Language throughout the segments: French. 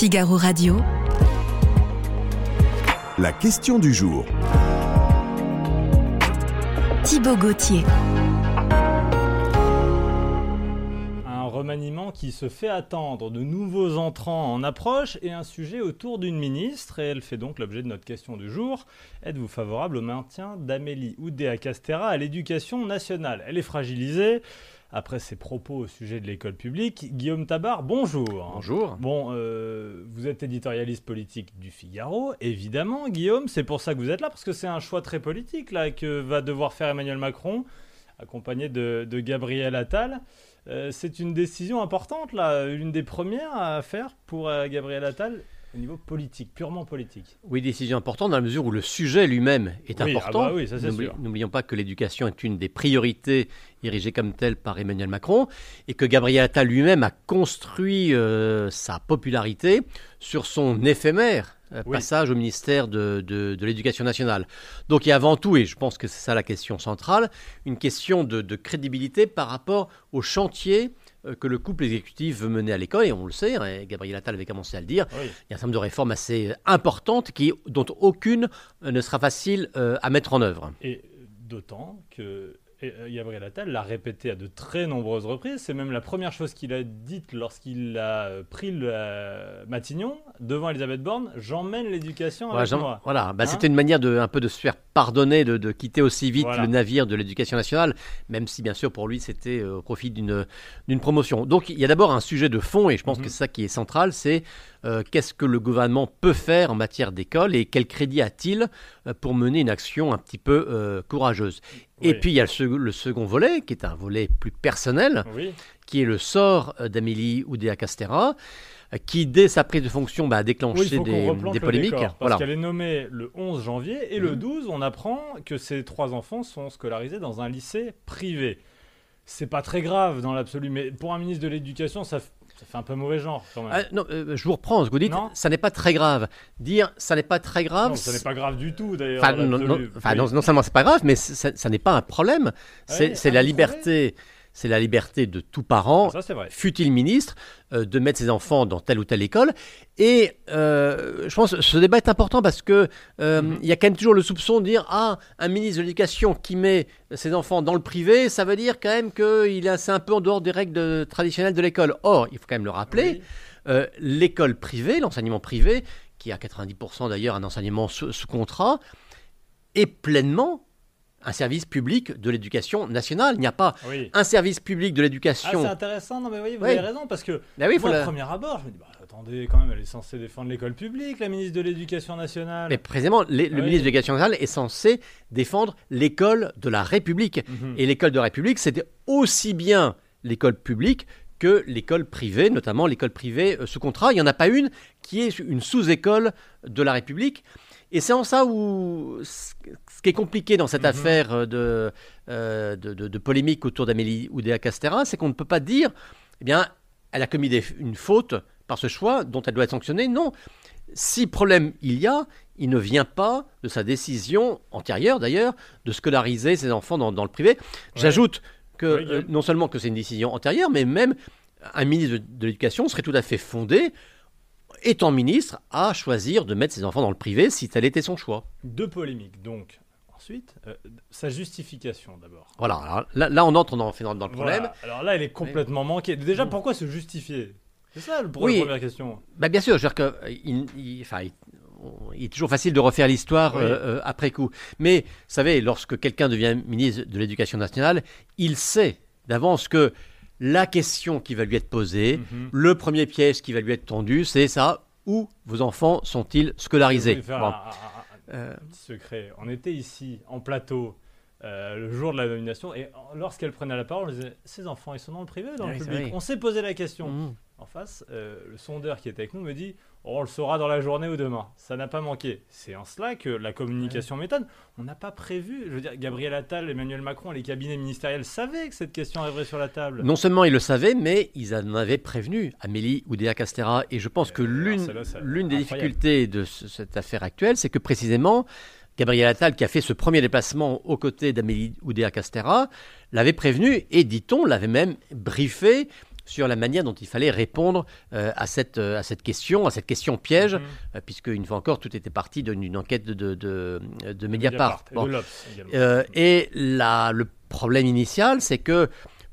Figaro Radio. La question du jour. Thibaut Gauthier. Un remaniement qui se fait attendre, de nouveaux entrants en approche et un sujet autour d'une ministre. Et elle fait donc l'objet de notre question du jour. Êtes-vous favorable au maintien d'Amélie Oudéa-Castera à l'éducation nationale? Elle est fragilisée après ses propos au sujet de l'école publique. Guillaume Tabar, bonjour. Bonjour. Bon, euh, vous êtes éditorialiste politique du Figaro, évidemment, Guillaume. C'est pour ça que vous êtes là, parce que c'est un choix très politique là que va devoir faire Emmanuel Macron, accompagné de, de Gabriel Attal. Euh, c'est une décision importante, là, une des premières à faire pour euh, Gabriel Attal au niveau politique, purement politique. Oui, décision importante dans la mesure où le sujet lui-même est Oui, ah important. bah oui, ça, c'est sûr. N'oublions pas que l'éducation est une des priorités érigées comme telle par Emmanuel Macron et que Gabriel Attal lui-même a construit euh, sa popularité sur son éphémère euh, Oui. passage au ministère de, de- de l'Éducation nationale. Donc il y a avant tout, et je pense que c'est ça la question centrale, une question de, de crédibilité par rapport au chantier que le couple exécutif veut mener à l'école, et on le sait, hein, Gabriel Attal avait commencé à le dire, Oui. il y a un certain nombre de réformes assez importantes qui, dont aucune euh, ne sera facile euh, à mettre en œuvre. Et d'autant que euh, Gabriel Attal l'a répété à de très nombreuses reprises. C'est même la première chose qu'il a dite lorsqu'il a euh, pris le euh, Matignon devant Elisabeth Borne. J'emmène l'éducation Voilà, avec moi. voilà. Bah, Hein c'était une manière de, un peu de se faire pardonner, de, de quitter aussi vite Voilà. le navire de l'éducation nationale, même si bien sûr pour lui c'était euh, au profit d'une d'une promotion. Donc il y a d'abord un sujet de fond, et je pense Mhm. que c'est ça qui est central, c'est euh, qu'est-ce que le gouvernement peut faire en matière d'école et quel crédit a-t-il euh, pour mener une action un petit peu euh, courageuse? Et Oui. puis il y a le, sec- le second volet, qui est un volet plus personnel, Oui, qui est le sort euh, d'Amélie Oudéa-Castera, euh, qui, dès sa prise de fonction, bah, a déclenché des, polémiques. décor, parce Voilà. qu'elle est nommée le 11 janvier et le Mhm. 12, on apprend que ces trois enfants sont scolarisés dans un lycée privé. C'est pas très grave dans l'absolu, mais pour un ministre de l'Éducation, ça, ça fait un peu mauvais genre quand même. Ah, non, euh, je vous reprends ce que vous dites. Non. Ça n'est pas très grave. Dire ça n'est pas très grave. non, ça n'est pas grave du tout d'ailleurs. Enfin, non, non, enfin, non, seulement c'est pas grave, mais ça, ça n'est pas un problème. C'est Ouais, c'est ah, la liberté, c'est la liberté de tout parent, Ah, fut-il ministre, euh, de mettre ses enfants dans telle ou telle école. Et euh, je pense que ce débat est important parce que euh, Mhm. il y a quand même toujours le soupçon de dire ah un ministre de l'éducation qui met ses enfants dans le privé, ça veut dire quand même qu'il est un peu en dehors des règles de- traditionnelles de l'école. Or, il faut quand même le rappeler. Oui. L'école privée, l'enseignement privé, qui est à 90% d'ailleurs un enseignement sous, sous contrat, est pleinement un service public de l'éducation nationale. Il n'y a pas Oui. un service public de Ah, l'éducation. c'est intéressant, non mais vous Oui. avez raison, parce que Ben oui, il faut moi, la- premier abord, je me dis, bah, attendez, quand même, elle est censée défendre l'école publique, la ministre de l'Éducation nationale. Mais précisément, les- le Oui. ministre de l'Éducation nationale est censé défendre l'école de la République. Mhm. Et l'école de la République, c'était aussi bien l'école publique que l'école privée, notamment l'école privée euh, sous contrat. Il n'y en a pas une qui est une sous-école de la République. Et c'est en ça où ce qui est compliqué dans cette Mhm. affaire euh, de, euh, de, de- de polémique autour d'Amélie Oudéa-Castera, c'est qu'on ne peut pas dire, eh bien, elle a commis des- une faute par ce choix dont elle doit être sanctionnée. Non. Si problème il y a, il ne vient pas de sa décision antérieure d'ailleurs de scolariser ses enfants dans, dans le privé. J'ajoute que Oui, euh, non seulement que c'est une décision antérieure, mais même un ministre de, de l'Éducation serait tout à fait fondé, étant ministre, à choisir de mettre ses enfants dans le privé si tel était son choix. Deux polémiques, donc. Ensuite, euh, sa justification d'abord. Voilà, alors là, là, on entre dans, dans, le problème. Voilà. Alors là, elle est complètement manquée. Déjà, pourquoi se justifier? C'est ça le- pour Oui. la première question. Bah, bien sûr, je veux dire que, euh, il, il- est toujours facile de refaire l'histoire Oui. euh, après coup. Mais, vous savez, lorsque quelqu'un devient ministre de l'Éducation nationale, il sait d'avance que la question qui va lui être posée, Mhm. le premier piège qui va lui être tendu, c'est ça où vos enfants sont-ils scolarisés Bon. un, Euh, secret. On était ici, en plateau, euh, le jour de la nomination, et lorsqu'elle prenait la parole, Ces enfants, ils sont dans le privé ou dans Ah le public. On s'est posé la question. mhm. En face, euh, le sondeur qui était avec nous me dit On le saura dans la journée ou demain. Ça n'a pas manqué. C'est en cela que la communication m'étonne. On n'a pas prévu. Je veux dire, Gabriel Attal, Emmanuel Macron, les cabinets ministériels savaient que cette question arriverait sur la table. Non seulement ils le savaient, mais ils en avaient prévenu Amélie Oudéa-Castera. Et je pense que alors, l'une des difficultés de ce- cette affaire actuelle, c'est que précisément, Gabriel Attal, qui a fait ce premier déplacement aux côtés d'Amélie Oudéa-Castera, l'avait prévenu et, dit-on, l'avait même briefé sur la manière dont il fallait répondre euh, à, cette, euh, à cette question, à cette question piège, euh, puisque une fois encore, tout était parti d'une enquête de, de, Mediapart. Et de la- le problème initial, c'est que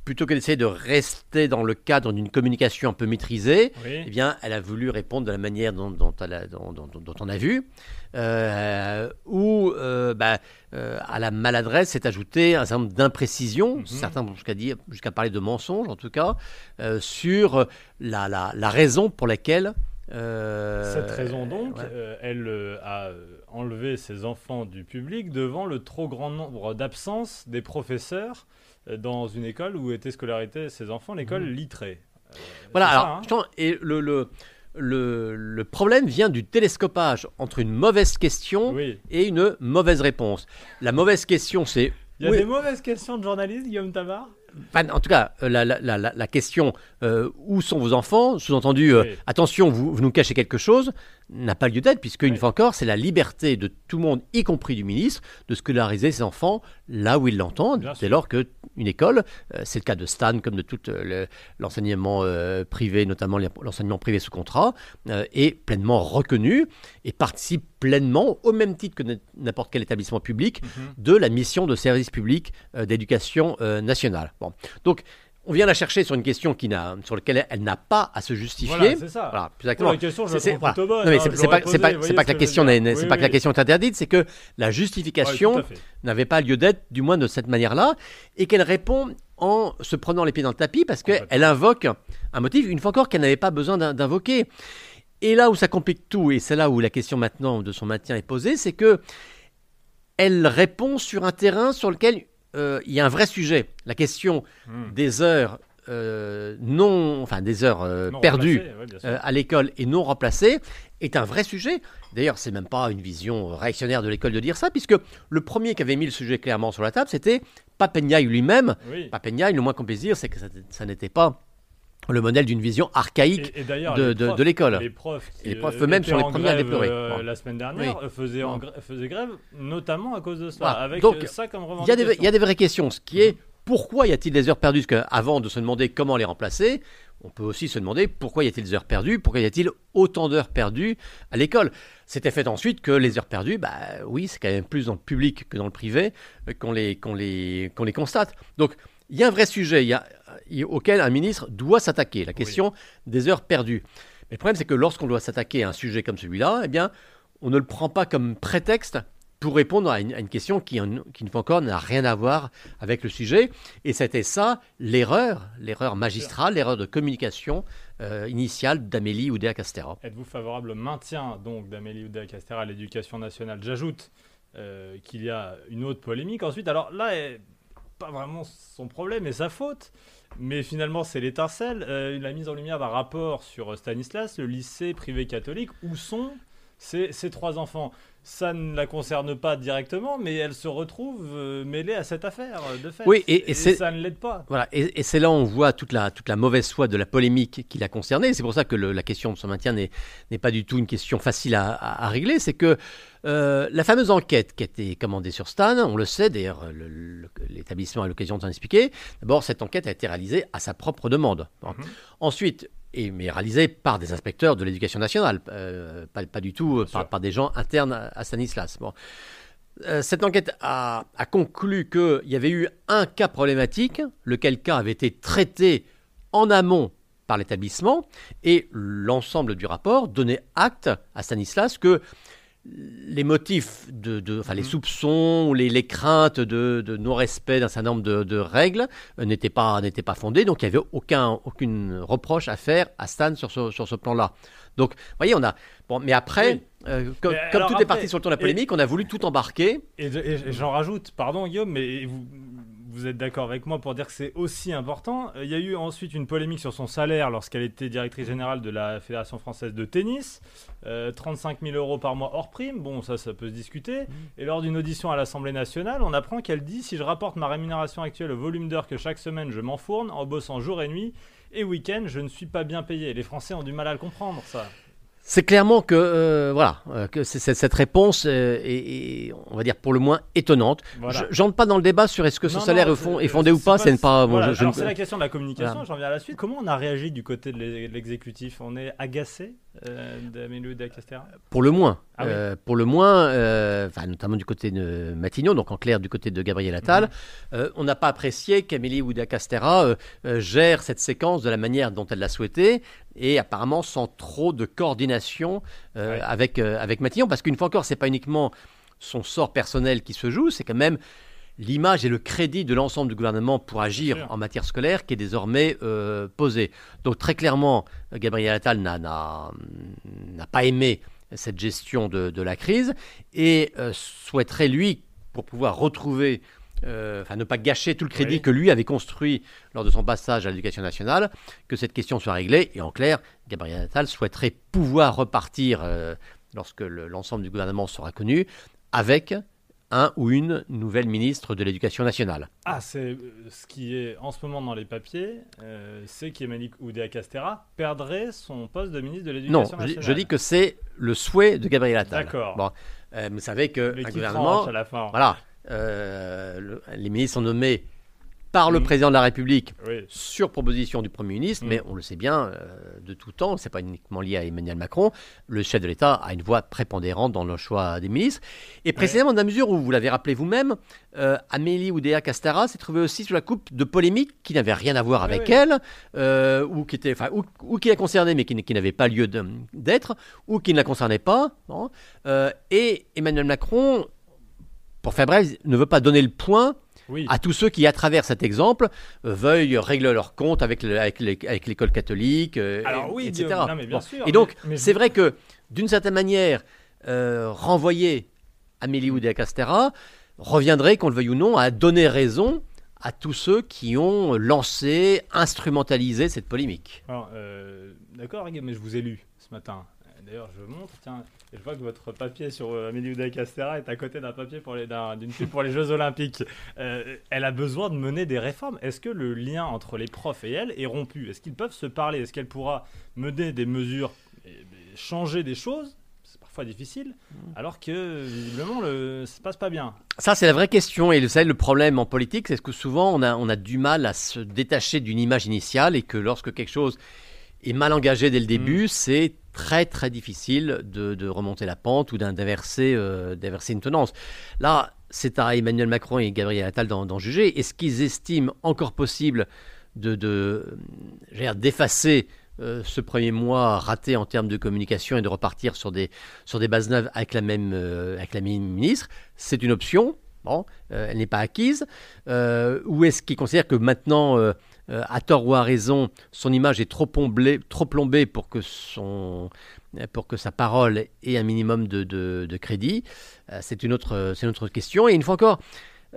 plutôt que d'essayer de rester dans le cadre d'une communication un peu maîtrisée, Oui. eh bien, elle a voulu répondre de la manière dont, dont, elle a- dont- dont- dont on a vu, euh, où euh, bah, euh, à la maladresse s'est ajouté un certain nombre d'imprécisions, Mhm. certains vont jusqu'à parler de mensonges en tout cas, euh, sur la, la- la raison pour laquelle. Cette raison donc, ouais. elle a enlevé ses enfants du public devant le trop grand nombre d'absences des professeurs dans une école où étaient scolarisés ses enfants, l'école littrée. Euh, Voilà, ça, alors, hein. et le, le, le, le problème vient du télescopage entre une mauvaise question Oui. et une mauvaise réponse. La mauvaise question, c'est. Il y a oui, des mauvaises questions de journalistes, Guillaume Tabar? Enfin, en tout cas, euh, la, la- la- la- la question euh, où sont vos enfants? Sous-entendu, euh, Oui. attention, vous, vous nous cachez quelque chose n'a pas lieu d'être, puisque une fois encore, c'est la liberté de tout le monde, y compris du ministre, de scolariser ses enfants là où il l'entend, Bien dès lors que une école, euh, c'est le cas de Stan comme de tout euh, le- l'enseignement euh, privé, notamment l'enseignement privé sous contrat, est pleinement reconnu et participe pleinement, au même titre que n'importe quel établissement public, Mhm. de la mission de service public d'éducation nationale. Bon. Donc, on vient la chercher sur une question qui n'a, sur laquelle elle n'a pas à se justifier. Voilà, c'est ça. Voilà, plus exactement. la question, je C'est- voilà. bonne. Non, mais c'est pas, que la question n'est, Oui, pas que la question est interdite, c'est que la justification n'avait pas lieu d'être, du moins de cette manière-là, et qu'elle répond en se prenant les pieds dans le tapis parce qu'elle invoque un motif, une fois encore, qu'elle n'avait pas besoin d'in- d'invoquer. Et là où ça complique tout, et c'est là où la question maintenant de son maintien est posée, c'est que elle répond sur un terrain sur lequel il y a un vrai sujet. La question Hmm. des heures euh, non, enfin des heures euh, perdues ouais, euh, à l'école et non remplacées est un vrai sujet. D'ailleurs, c'est même pas une vision réactionnaire de l'école de dire ça, puisque le premier qui avait mis le sujet clairement sur la table, c'était Papenyaï lui-même. Oui. Le moins qu'on puisse dire, c'est que ça, ça n'était pas le modèle d'une vision archaïque. Et, et d'ailleurs, de- l'école. Les profs, qui, les profs euh, eux-mêmes étaient sont les premiers à déplorer. euh. La semaine dernière, Oui. euh, faisaient, en grève, notamment à cause de cela, Voilà. avec Donc, euh, ça comme Il y, a revendication. des, il y a des vraies questions. Ce qui est pourquoi y a-t-il des heures perdues? Parce qu'avant de se demander comment les remplacer, on peut aussi se demander pourquoi y a-t-il des heures perdues? Pourquoi y a-t-il autant d'heures perdues à l'école? C'était fait ensuite que les heures perdues, bah oui, c'est quand même plus dans le public que dans le privé euh, qu'on les, qu'on les, qu'on les constate. Donc il y a un vrai sujet il y a- il- auquel un ministre doit s'attaquer, la question des heures perdues. Mais le problème, c'est que lorsqu'on doit s'attaquer à un sujet comme celui-là, eh bien, on ne le prend pas comme prétexte pour répondre à une, à une question qui, en- qui, une fois encore, n'a rien à voir avec le sujet. Et c'était ça, l'erreur, l'erreur magistrale, l'erreur de communication euh, initiale d'Amélie Oudéa Castera. Êtes-vous favorable au maintien donc d'Amélie Oudéa-Castéra à l'éducation nationale? J'ajoute euh, qu'il y a une autre polémique. Ensuite, alors là, pas vraiment son problème et sa faute, mais finalement c'est l'étincelle. Euh, la mise en lumière d'un rapport sur Stanislas, le lycée privé catholique, où sont ces, ces trois enfants? Ça ne la concerne pas directement, mais elle se retrouve euh, mêlée à cette affaire, euh, de fait. Oui, et- ça ne l'aide pas. Voilà, et, et c'est là où on voit toute la, toute la mauvaise foi de la polémique qui l'a concernée. C'est pour ça que le- la question de son maintien n'est n'est pas du tout une question facile à, à- à régler. C'est que euh, la fameuse enquête qui a été commandée sur Stan, on le sait, d'ailleurs le- le- l'établissement a l'occasion de s'en expliquer. D'abord, cette enquête a été réalisée à sa propre demande. Bon. Mhm. Ensuite, et, mais réalisée par des inspecteurs de l'éducation nationale, euh, pas, pas du tout euh, par, des gens internes à, à Stanislas. Bon. Euh, cette enquête a, a conclu qu'il y avait eu un cas problématique, lequel cas avait été traité en amont par l'établissement, et l'ensemble du rapport donnait acte à Stanislas que les motifs, de, de- enfin les Mhm. soupçons, les, les craintes de, de non-respect d'un certain nombre de, de règles euh, n'étaient pas, pas fondées, donc il n'y avait aucun, aucune reproche à faire à Stan sur ce, sur ce plan-là. Donc, vous voyez, on a... Bon, mais après, Oui. euh, comme, Mais comme alors tout après, est parti sur le ton de la et- polémique, on a voulu tout embarquer. Et, et j'en rajoute, pardon Guillaume, mais vous, vous êtes d'accord avec moi pour dire que c'est aussi important. Euh, Il y a eu ensuite une polémique sur son salaire lorsqu'elle était directrice générale de la Fédération française de tennis. Euh, 35 000 euros par mois hors prime, bon ça ça peut se discuter. Et lors d'une audition à l'Assemblée nationale, on apprend qu'elle dit si je rapporte ma rémunération actuelle au volume d'heures que chaque semaine je m'enfourne en bossant jour et nuit et week-end, je ne suis pas bien payé. Les Français ont du mal à le comprendre ça. C'est clairement que euh, voilà euh, que c'est- c'est- cette réponse euh, est, est, on va dire pour le moins étonnante. Voilà. Je J'entre pas dans le débat sur est-ce que ce Non, salaire non, est, fond- c'est- est fondé ou pas. C'est pas. voilà, je- la question de la communication, Voilà. j'en viens à la suite. Comment on a réagi du côté de l'e- l'exécutif? On est agacé? d'Amélie Oudéa Castéra Pour le moins. Ah oui. Euh, pour le moins, euh, enfin, notamment du côté de Matignon, donc en clair du côté de Gabriel Attal, Mhm. euh, on n'a pas apprécié qu'Amélie Oudéa-Castéra euh, euh, gère cette séquence de la manière dont elle l'a souhaité et apparemment sans trop de coordination euh, avec, euh, avec Matignon, parce qu'une fois encore, c'est pas uniquement son sort personnel qui se joue, c'est quand même l'image et le crédit de l'ensemble du gouvernement pour agir en matière scolaire qui est désormais euh, posé. Donc très clairement, Gabriel Attal n'a- pas aimé cette gestion de, de la crise et euh, souhaiterait, lui, pour pouvoir retrouver, euh, enfin ne pas gâcher tout le crédit Oui. que lui avait construit lors de son passage à l'éducation nationale, que cette question soit réglée. Et en clair, Gabriel Attal souhaiterait pouvoir repartir, lorsque le- l'ensemble du gouvernement sera connu, avec un ou une nouvelle ministre de l'Éducation nationale. Ah, c'est euh, ce qui est en ce moment dans les papiers, euh, c'est qu'Amélie Oudéa Castéra perdrait son poste de ministre de Non, l'Éducation nationale. je dis que c'est le souhait de Gabriel Attal. D'accord. Bon, euh, vous savez que qui gouvernement, à la fin. voilà, euh, le- les ministres sont nommés par le président de la République Oui. sur proposition du Premier ministre, Mm. mais on le sait bien euh, de tout temps, c'est pas uniquement lié à Emmanuel Macron, le chef de l'État a une voix prépondérante dans le choix des ministres. Et précisément dans la mesure où, vous l'avez rappelé vous-même, euh, Amélie Oudéa Castara s'est trouvée aussi sous la coupe de polémiques qui n'avaient rien à voir avec oui. elle, euh, ou, qui étaient, enfin, ou, ou qui la concernaient mais qui, qui n'avaient pas lieu d'être, ou qui ne la concernaient pas. bon. Et Emmanuel Macron, pour faire bref, ne veut pas donner le point Oui. à tous ceux qui, à travers cet exemple, euh, veuillent régler leur compte avec, le- avec les- avec l'école catholique, euh, Alors et- oui, etc. Guillaume, non, mais bien Bon. sûr, Et donc, mais- mais je- c'est vrai que, d'une certaine manière, euh, renvoyer Amélie Oudéa Castera reviendrait, qu'on le veuille ou non, à donner raison à tous ceux qui ont lancé, instrumentalisé cette polémique. Alors, D'accord, mais je vous ai lu ce matin. D'ailleurs, je montre, tiens, et je vois que votre papier sur euh, Amélie Oudéa Castéra est à côté d'un papier pour les- d'un- d'une pub pour les Jeux Olympiques. Euh, elle a besoin de mener des réformes. Est-ce que le lien entre les profs et elle est rompu? Est-ce qu'ils peuvent se parler? Est-ce qu'elle pourra mener des mesures, et- et changer des choses? C'est parfois difficile, alors que visiblement, le, ça se passe pas bien. Ça, c'est la vraie question. Et vous savez, le problème en politique, c'est que souvent, on a, on a du mal à se détacher d'une image initiale et que lorsque quelque chose est mal engagé dès le début, c'est très, très difficile de, de remonter la pente ou d'in- d'inverser euh, une tendance. Là, c'est à Emmanuel Macron et Gabriel Attal d'en juger. Est-ce qu'ils estiment encore possible de, de, d'effacer euh, ce premier mois raté en termes de communication et de repartir sur des, sur des bases neuves avec la même, euh, avec la même ministre? C'est une option. Bon, euh, elle n'est pas acquise. Euh, ou est-ce qu'il considère que maintenant, euh, à tort ou à raison, son image est trop plombée, trop plombée pour que son pour que sa parole ait un minimum de, de- de crédit Euh, C'est une autre c'est une autre question. Et une fois encore,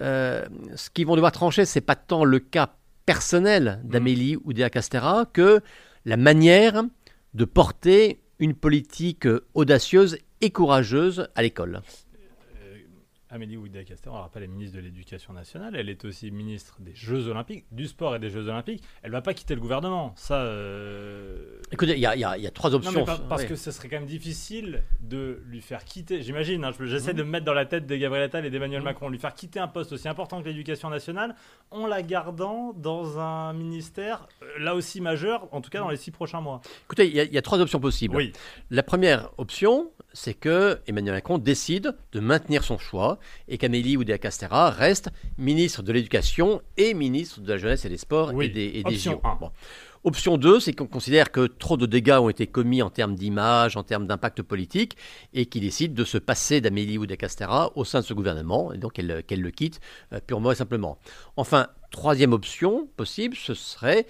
euh, ce qu'ils vont devoir trancher, c'est pas tant le cas personnel d'Amélie Oudéa Castera que la manière de porter une politique audacieuse et courageuse à l'école. Amélie Oudéa Castéra, on rappelle, est ministre de l'Éducation nationale. Elle est aussi ministre des Jeux Olympiques, du sport et des Jeux Olympiques. Elle va pas quitter le gouvernement. Ça. euh, Écoutez, il y, a- y y trois Non, options. mais parce Ouais. que ce serait quand même difficile de lui faire quitter. J'imagine, hein, je- j'essaie Mhm. de me mettre dans la tête de Gabriel Attal et d'Emmanuel Mhm. Macron, lui faire quitter un poste aussi important que l'éducation nationale en la gardant dans un ministère euh, là aussi majeur, en tout cas dans les six prochains mois. Écoutez, il y, y a trois options possible. Oui, La première option, c'est que Emmanuel Macron décide de maintenir son choix et qu'Amélie Oudéa Castera reste ministre de l'Éducation et ministre de la Jeunesse et des Sports Oui. et des, et des Option JO. Bon. Option 2, c'est qu'on considère que trop de dégâts ont été commis en termes d'image, en termes d'impact politique, et qu'il décide de se passer d'Amélie Oudéa Castera au sein de ce gouvernement, et donc qu'elle qu'elle le quitte euh, purement et simplement. Enfin, troisième option possible, ce serait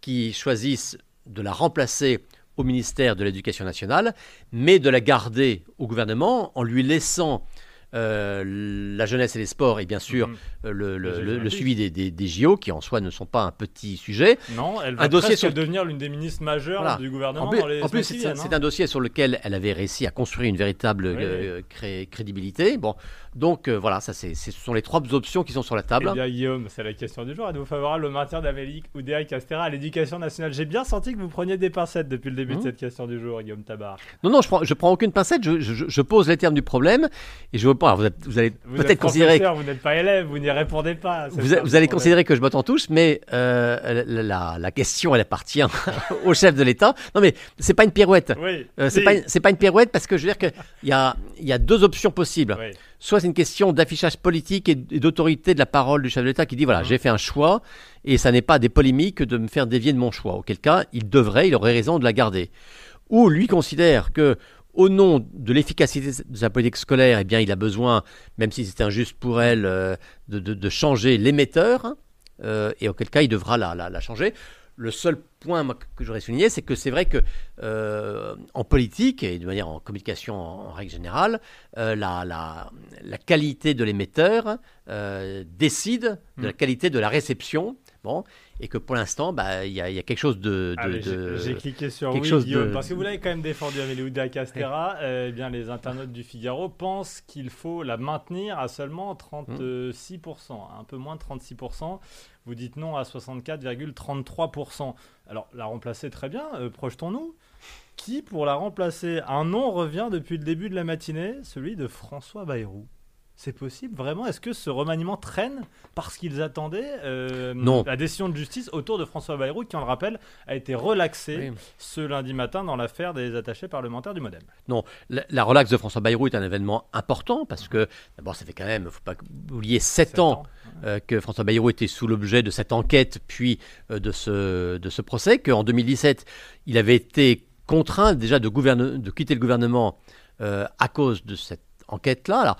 qu'ils choisissent de la remplacer au ministère de l'Éducation nationale, mais de la garder au gouvernement en lui laissant la jeunesse et les sports et bien sûr euh, le, le- le- le suivi des, des- des JO qui en soi ne sont pas un petit sujet. Non, elle va Un dossier sur- devenir l'une des ministres majeures Voilà. du gouvernement En plus, dans les en plus, c'est hein. un dossier sur lequel elle avait réussi à construire une véritable Oui, euh, cré- crédibilité. Bon, donc euh, voilà, ça c'est, ce sont les trois options qui sont sur la table. Eh bien, Guillaume, c'est la question du jour. Êtes-vous favorable au maintien d'Amélie Oudéa Castera à l'éducation nationale J'ai bien senti que vous preniez des pincettes depuis le début de Mhm. cette question du jour, Guillaume Tabar. Non, non, je prends, je prends aucune pincette. Je, je- je pose les termes du problème et je pas. Vous, êtes- vous allez peut-être considérer. professeur, vous n'êtes pas élève, vous n'y répondez pas. Vous, ça, vous le allez considérer que je en touche, mais euh, la, la- la question, elle appartient au chef de l'État. Non, mais c'est pas une pirouette. Oui. Euh, c'est pas, une- c'est pas une pirouette parce que je veux dire qu'il y a, y a deux options possibles. Oui. Soit c'est une question d'affichage politique et d'autorité de la parole du chef de l'État qui dit voilà, Mhm. j'ai fait un choix et ça n'est pas des polémiques de me faire dévier de mon choix. Auquel cas, il devrait, il aurait raison de la garder. Ou lui considère que au nom de l'efficacité de sa politique scolaire, eh bien, il a besoin, même si c'est injuste pour elle, euh, de, de- de changer l'émetteur, hein, euh, et auquel cas il devra la, la- la changer. Le seul point que j'aurais souligné, c'est que c'est vrai que euh, en politique et de manière en communication en, en règle générale, euh, la, la- la qualité de l'émetteur euh, décide de la Mm. qualité de la réception. Bon, et que pour l'instant, bah, il y, a- y a quelque chose de, de- Allez, j'ai- de- J'ai cliqué sur quelque oui, chose Guillaume, de- parce que vous l'avez quand même défendu, Amélie Castera. euh, eh bien, les internautes du Figaro pensent qu'il faut la maintenir à seulement 36%, un peu moins de 36%. Vous dites non à 64,33%. Alors, la remplacer, très bien, euh, projetons-nous. Qui, pour la remplacer? Un nom revient depuis le début de la matinée, celui de François Bayrou. C'est possible, vraiment? Est-ce que ce remaniement traîne parce qu'ils attendaient euh, Non. la décision de justice autour de François Bayrou, qui, on le rappelle, a été relaxée Oui. ce lundi matin dans l'affaire des attachés parlementaires du Modem? Non, la, la relaxe de François Bayrou est un événement important parce que, d'abord, ça fait quand même, faut pas oublier, sept Sept ans euh, que François Bayrou était sous l'objet de cette enquête, puis euh, de, ce, de ce procès, qu'en 2017, il avait été contraint déjà de, gouverne- de quitter le gouvernement à cause de cette enquête-là. Alors,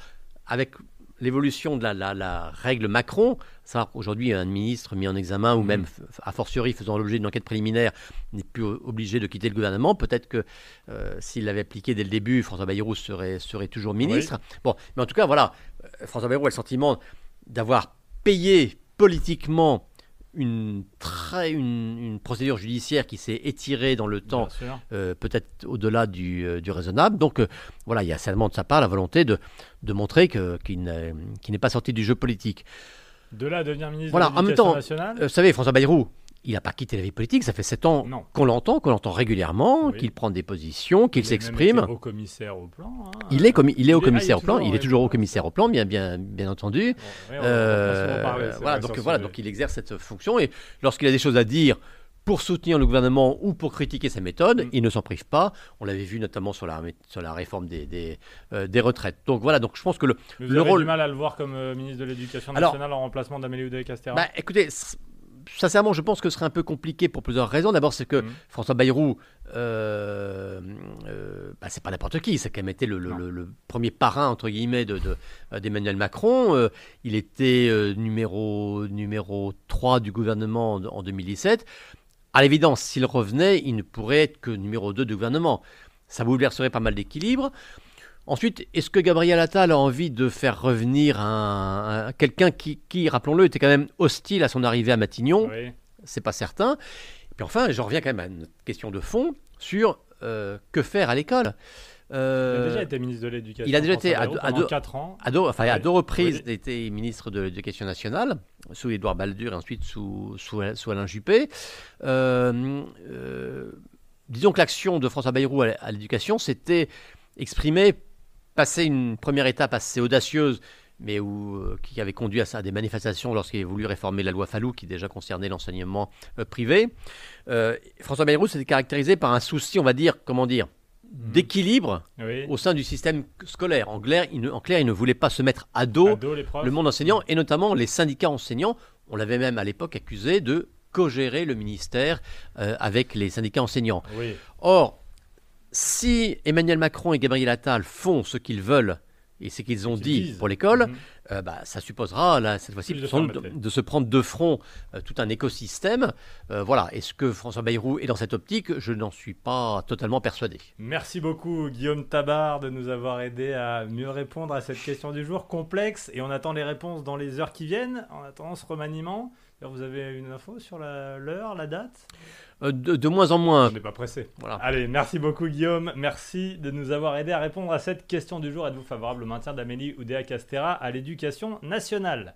avec l'évolution de la, la- la règle Macron, ça aujourd'hui un ministre mis en examen ou Mhm. même a fortiori faisant l'objet d'une enquête préliminaire n'est plus obligé de quitter le gouvernement. Peut-être que euh, s'il l'avait appliqué dès le début, François Bayrou serait, serait toujours ministre. Bon, mais en tout cas, voilà, euh, François Bayrou a le sentiment d'avoir payé politiquement une, très, une, une procédure judiciaire qui s'est étirée dans le temps, euh, peut-être au-delà du, euh, du raisonnable. Donc euh, voilà, il y a certainement de sa part la volonté de, de montrer qu'il n'est pas sorti du jeu politique. De là à devenir ministre Voilà, de l'Éducation nationale vous savez, François Bayrou, il n'a pas quitté la vie politique, ça fait sept ans qu'on l'entend, qu'on l'entend régulièrement, Oui. qu'il prend des positions, qu'il Il s'exprime. été haut commissaire au plan. hein. Il est, commi- il est au Il est- ah, commissaire il est au plan, toujours, il est ouais, toujours au ouais. commissaire au plan, bien, bien, bien entendu. Bon, Euh, parler, voilà, donc voilà, sujet. donc il exerce cette fonction et lorsqu'il a des choses à dire pour soutenir le gouvernement ou pour critiquer sa méthode, Mm. il ne s'en prive pas. On l'avait vu notamment sur la, sur la réforme des, des, euh, des retraites. Donc voilà, donc je pense que le, Mais le Vous avez rôle- du mal à le voir comme euh, ministre de l'Éducation Alors- nationale en remplacement d'Amélie Oudéa-Castéra bah, écoutez, sincèrement, je pense que ce serait un peu compliqué pour plusieurs raisons. D'abord, c'est que Mhm. François Bayrou, euh, euh, bah, c'est pas n'importe qui, c'est quand même été le, premier parrain entre guillemets de, de- euh, d'Emmanuel Macron. Euh, il était euh, numéro numéro 3 du gouvernement en, en 2017. À l'évidence, s'il revenait, il ne pourrait être que numéro 2 du gouvernement. Ça bouleverserait pas mal d'équilibre. Ensuite, est-ce que Gabriel Attal a envie de faire revenir un, un- quelqu'un qui, qui, rappelons-le, était quand même hostile à son arrivée à Matignon Oui. c'est pas certain. Et puis enfin, j'en reviens quand même à une question de fond sur euh, que faire à l'école. Il Euh, a déjà été ministre de l'Éducation. il a déjà été à deux- à deux- 4 ans. à deux, enfin, à Oui. deux reprises, Oui. il été ministre de l'Éducation nationale, sous Édouard Balladur et ensuite sous, sous, sous Alain Juppé. Euh, disons que l'action de François Bayrou à l'éducation s'était exprimée, passé une première étape assez audacieuse, mais où, euh, qui avait conduit à, ça, à des manifestations lorsqu'il a voulu réformer la loi Fallou, qui déjà concernait l'enseignement euh, privé. Euh, François Bayrou s'était caractérisé par un souci, on va dire, comment dire, d'équilibre Oui. au sein du système scolaire. En clair, il ne, en clair, il ne voulait pas se mettre à dos le monde enseignant et notamment les syndicats enseignants. On l'avait même à l'époque accusé de co-gérer le ministère avec les syndicats enseignants. Oui. Or, si Emmanuel Macron et Gabriel Attal font ce qu'ils veulent et c'est qu'ils ont dit disent. pour l'école, Mhm. euh, bah, ça supposera, là, cette fois-ci, de, se prendre de front euh, tout un écosystème. Euh, voilà. Est-ce que François Bayrou est dans cette optique? Je n'en suis pas totalement persuadé. Merci beaucoup Guillaume Tabar de nous avoir aidé à mieux répondre à cette question du jour complexe et on attend les réponses dans les heures qui viennent en attendant ce remaniement. Vous avez une info sur l'heure, la date? Euh, de, de moins en moins. Je n'ai pas pressé. Voilà. Allez, merci beaucoup Guillaume. Merci de nous avoir aidé à répondre à cette question du jour. Êtes-vous favorable au maintien d'Amélie Oudéa Castera à l'éducation nationale?